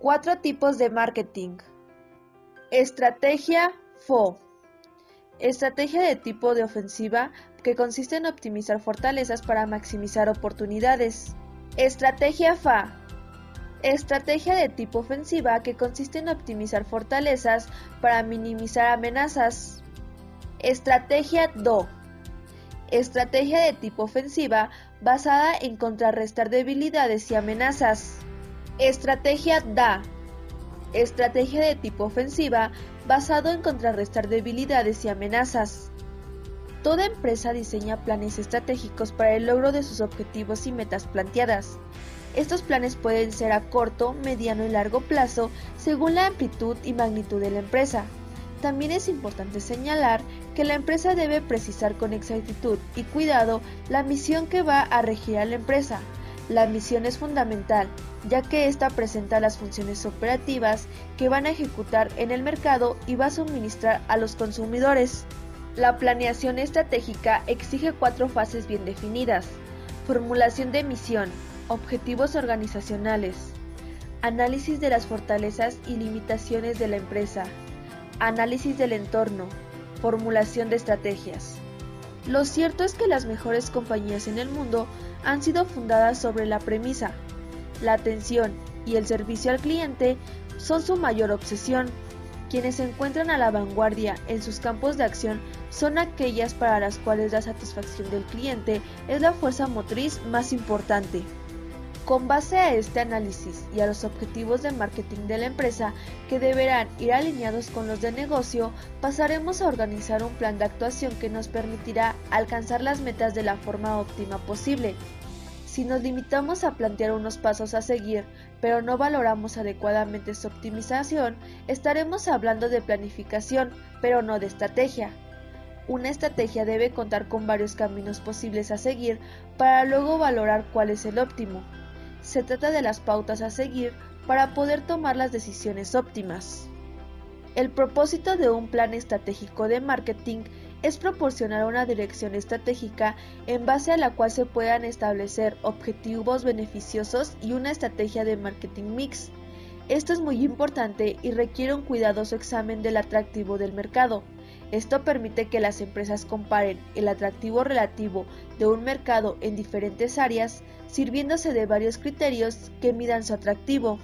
Cuatro tipos de marketing. Estrategia FO. Estrategia de tipo de ofensiva que consiste en optimizar fortalezas para maximizar oportunidades. Estrategia FA. Estrategia de tipo ofensiva que consiste en optimizar fortalezas para minimizar amenazas. Estrategia DO. Estrategia de tipo ofensiva basada en contrarrestar debilidades y amenazas. Estrategia DA. Estrategia de tipo ofensiva basado en contrarrestar debilidades y amenazas. Toda empresa diseña planes estratégicos para el logro de sus objetivos y metas planteadas. Estos planes pueden ser a corto, mediano y largo plazo según la amplitud y magnitud de la empresa. También es importante señalar que la empresa debe precisar con exactitud y cuidado la misión que va a regir a la empresa. La misión es fundamental, ya que ésta presenta las funciones operativas que van a ejecutar en el mercado y va a suministrar a los consumidores. La planeación estratégica exige cuatro fases bien definidas. Formulación de misión, objetivos organizacionales, análisis de las fortalezas y limitaciones de la empresa, análisis del entorno, formulación de estrategias. Lo cierto es que las mejores compañías en el mundo han sido fundadas sobre la premisa, la atención y el servicio al cliente son su mayor obsesión. Quienes se encuentran a la vanguardia en sus campos de acción son aquellas para las cuales la satisfacción del cliente es la fuerza motriz más importante. Con base a este análisis y a los objetivos de marketing de la empresa que deberán ir alineados con los de negocio, pasaremos a organizar un plan de actuación que nos permitirá alcanzar las metas de la forma óptima posible. Si nos limitamos a plantear unos pasos a seguir, pero no valoramos adecuadamente su optimización, estaremos hablando de planificación, pero no de estrategia. Una estrategia debe contar con varios caminos posibles a seguir para luego valorar cuál es el óptimo. Se trata de las pautas a seguir para poder tomar las decisiones óptimas. El propósito de un plan estratégico de marketing es proporcionar una dirección estratégica en base a la cual se puedan establecer objetivos beneficiosos y una estrategia de marketing mix. Esto es muy importante y requiere un cuidadoso examen del atractivo del mercado. Esto permite que las empresas comparen el atractivo relativo de un mercado en diferentes áreas, sirviéndose de varios criterios que midan su atractivo.